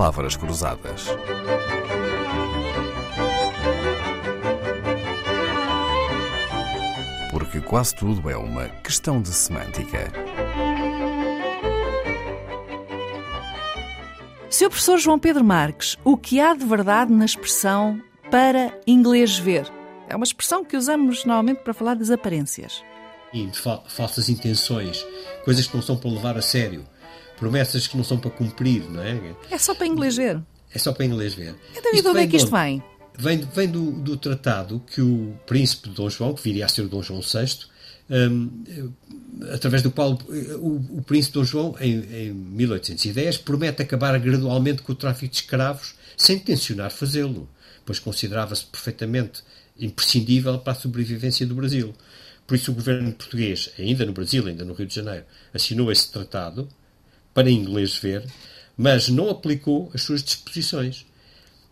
palavras cruzadas. Porque quase tudo é uma questão de semântica. Seu professor João Pedro Marques, o que há de verdade na expressão para inglês ver? É uma expressão que usamos normalmente para falar das aparências. E de fa falsas intenções, coisas que não são para levar a sério, promessas que não são para cumprir, não é? É só para inglês ver. É só para inglês ver. Então, e de onde é que isto vem? Vem, vem do, do, tratado que o príncipe Dom João, que viria a ser o Dom João VI, um, através do qual o, o príncipe Dom João, em, em 1810, promete acabar gradualmente com o tráfico de escravos, sem tensionar fazê-lo, pois considerava-se perfeitamente imprescindível para a sobrevivência do Brasil. Por isso, o governo português, ainda no Brasil, ainda no Rio de Janeiro, assinou esse tratado para inglês ver, mas não aplicou as suas disposições.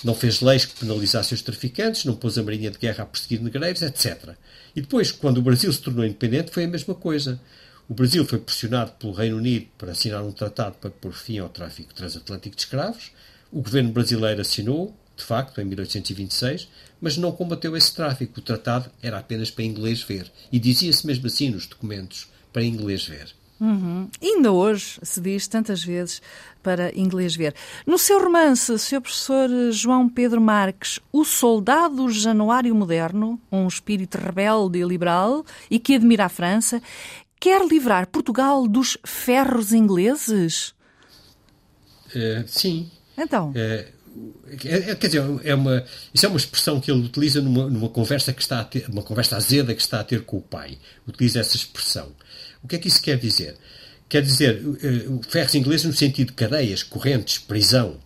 Não fez leis que penalizassem os traficantes, não pôs a Marinha de Guerra a perseguir negreiros, etc. E depois, quando o Brasil se tornou independente, foi a mesma coisa. O Brasil foi pressionado pelo Reino Unido para assinar um tratado para pôr fim ao tráfico transatlântico de escravos. O governo brasileiro assinou, de facto, em 1826, mas não combateu esse tráfico. O tratado era apenas para inglês ver. E dizia-se mesmo assim nos documentos, para inglês ver. Uhum. Ainda hoje se diz tantas vezes para inglês ver. No seu romance, Sr. Professor João Pedro Marques, o soldado januário moderno, um espírito rebelde e liberal e que admira a França, quer livrar Portugal dos ferros ingleses? Uh, sim. Então? Uh, é, quer dizer, é uma, isso é uma expressão que ele utiliza numa, numa conversa que está a ter, uma conversa azeda que está a ter com o pai. Utiliza essa expressão. O que é que isso quer dizer? Quer dizer, uh, ferros ingleses no sentido de cadeias, correntes, prisão.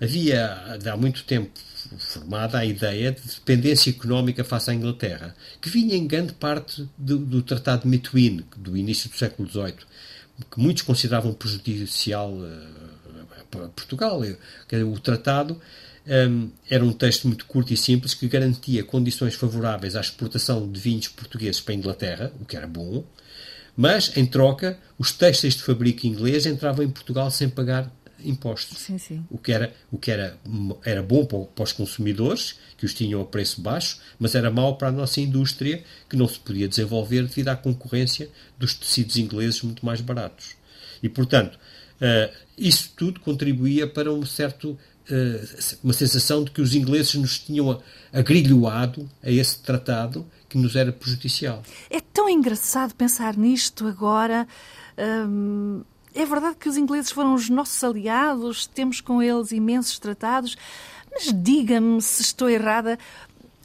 Havia, há muito tempo, formada a ideia de dependência económica face à Inglaterra, que vinha em grande parte do, do Tratado de Metuín, do início do século XVIII, que muitos consideravam prejudicial uh, a Portugal. O tratado um, era um texto muito curto e simples que garantia condições favoráveis à exportação de vinhos portugueses para a Inglaterra, o que era bom, mas, em troca, os têxteis de fabrico inglês entravam em Portugal sem pagar impostos. Sim, sim. O que, era, o que era, era bom para os consumidores, que os tinham a preço baixo, mas era mau para a nossa indústria, que não se podia desenvolver devido à concorrência dos tecidos ingleses muito mais baratos. E, portanto, uh, isso tudo contribuía para um certo uma sensação de que os ingleses nos tinham agrilhoado a esse tratado que nos era prejudicial. É tão engraçado pensar nisto agora. Hum, é verdade que os ingleses foram os nossos aliados, temos com eles imensos tratados, mas diga-me se estou errada.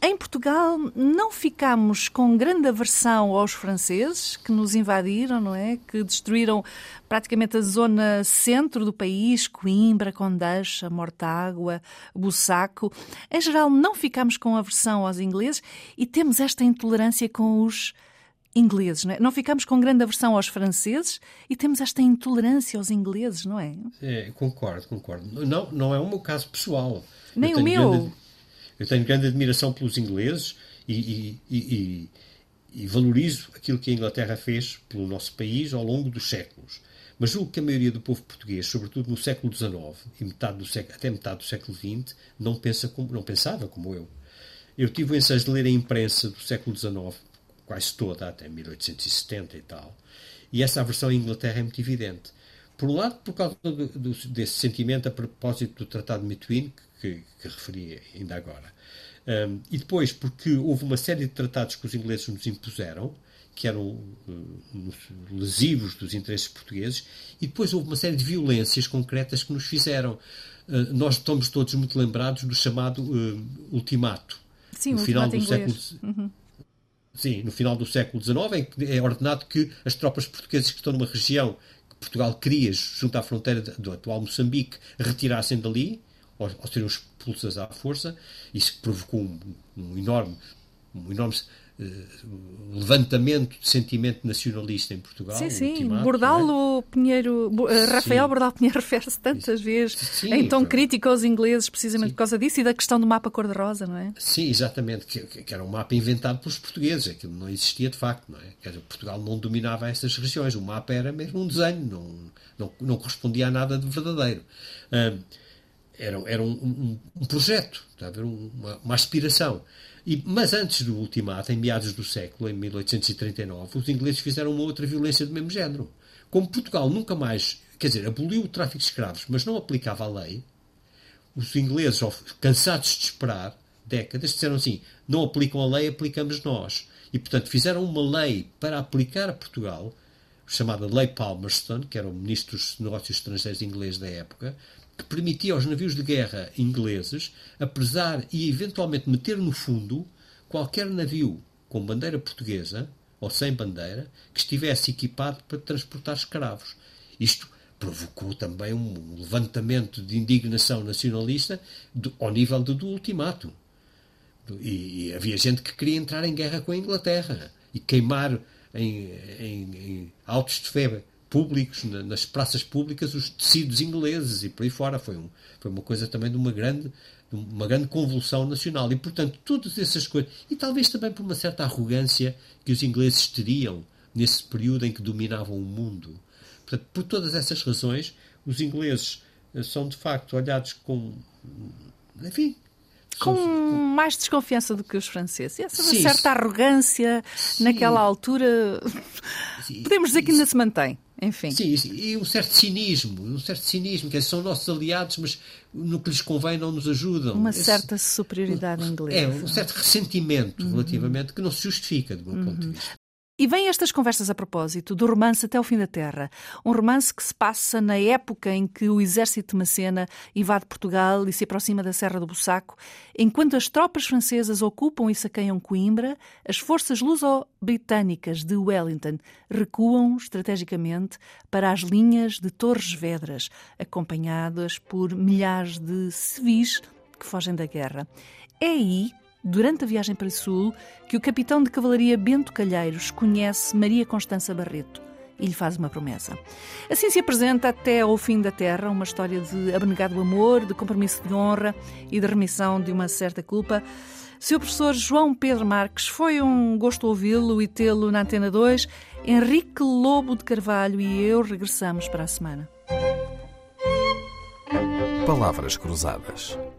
Em Portugal não ficamos com grande aversão aos franceses que nos invadiram, não é? Que destruíram praticamente a zona centro do país, Coimbra, Condeixa, Mortágua, Bussaco. Em geral não ficamos com aversão aos ingleses e temos esta intolerância com os ingleses, não é? Não ficamos com grande aversão aos franceses e temos esta intolerância aos ingleses, não é? É, concordo, concordo. Não, não é o meu caso pessoal. Nem o meu. Grande eu tenho grande admiração pelos ingleses e, e, e, e, valorizo aquilo que a Inglaterra fez pelo nosso país ao longo dos séculos. Mas julgo que a maioria do povo português, sobretudo no século XIX e metade do século, até metade do século XX, não, pensa como, não pensava como eu. Eu tive o ensejo de ler a imprensa do século XIX, quase toda, até 1870 e tal, e essa aversão à Inglaterra é muito evidente. Por um lado, por causa do, do, desse sentimento a propósito do Tratado de Metuín, que, que referi ainda agora. Um, e depois, porque houve uma série de tratados que os ingleses nos impuseram, que eram uh, lesivos dos interesses portugueses, e depois houve uma série de violências concretas que nos fizeram. Uh, nós estamos todos muito lembrados do chamado uh, ultimato. Sim, no final do século uhum. Sim, no final do século XIX, que é ordenado que as tropas portuguesas que estão numa região que Portugal queria, junto à fronteira do atual Moçambique, retirassem dali, ao, ao serem expulsas à força, isso provocou um, um enorme, um enorme uh, levantamento de sentimento nacionalista em Portugal. Sim, sim. Bordalo é? Pinheiro, uh, Rafael Bordalo Pinheiro refere-se tantas vezes sim, em tom crítico aos ingleses, precisamente sim. por causa disso e da questão do mapa cor-de-rosa, não é? Sim, exatamente. Que, que, era um mapa inventado pelos portugueses. Aquilo não existia de facto, não é? Quer dizer, Portugal não dominava essas regiões. O mapa era mesmo um desenho, não, não, não correspondia a nada de verdadeiro. Uh, era, era um, um, um projeto, a ver? Uma, uma aspiração. E, mas antes do ultimato, em meados do século, em 1839, os ingleses fizeram uma outra violência do mesmo género. Como Portugal nunca mais, quer dizer, aboliu o tráfico de escravos, mas não aplicava a lei, os ingleses, cansados de esperar décadas, disseram assim: não aplicam a lei, aplicamos nós. E, portanto, fizeram uma lei para aplicar a Portugal, chamada Lei Palmerston, que era o ministro dos Negócios Estrangeiros inglês da época, que permitia aos navios de guerra ingleses apresar e eventualmente meter no fundo qualquer navio com bandeira portuguesa ou sem bandeira que estivesse equipado para transportar escravos. Isto provocou também um levantamento de indignação nacionalista ao nível do, do ultimato. E, e, havia gente que queria entrar em guerra com a Inglaterra e queimar em, em, em autos de febre públicos, nas praças públicas, os tecidos ingleses e por aí fora. Foi, um, foi uma coisa também de uma grande, de uma grande convulsão nacional. E, portanto, todas essas coisas. E talvez também por uma certa arrogância que os ingleses teriam nesse período em que dominavam o mundo. Portanto, por todas essas razões, os ingleses eh, são de facto olhados com. Enfim, com mais desconfiança do que os franceses. Essa sim, certa arrogância sim. naquela altura, sim, podemos dizer que ainda se mantém. Enfim. Sim, e um certo cinismo, um certo cinismo, que são nossos aliados, mas no que lhes convém não nos ajudam. Uma Esse, certa superioridade inglesa. É, um certo ressentimento uhum. relativamente que não se justifica, do meu uhum. ponto de vista. E vêm estas conversas a propósito do romance Até o Fim da Terra. Um romance que se passa na época em que o exército de Macena invade Portugal e se aproxima da Serra do Bussaco. Enquanto as tropas francesas ocupam e saqueiam Coimbra, as forças luso-britânicas de Wellington recuam estrategicamente para as linhas de Torres Vedras, acompanhadas por milhares de civis que fogem da guerra. É aí durante a viagem para o Sul, que o capitão de cavalaria Bento Calheiros conhece Maria Constança Barreto e lhe faz uma promessa. Assim se apresenta até ao fim da Terra uma história de abnegado amor, de compromisso de honra e de remissão de uma certa culpa. Seu professor João Pedro Marques, foi um gosto ouvi-lo e tê-lo na Antena 2. Henrique Lobo de Carvalho e eu regressamos para a semana. Palavras Cruzadas,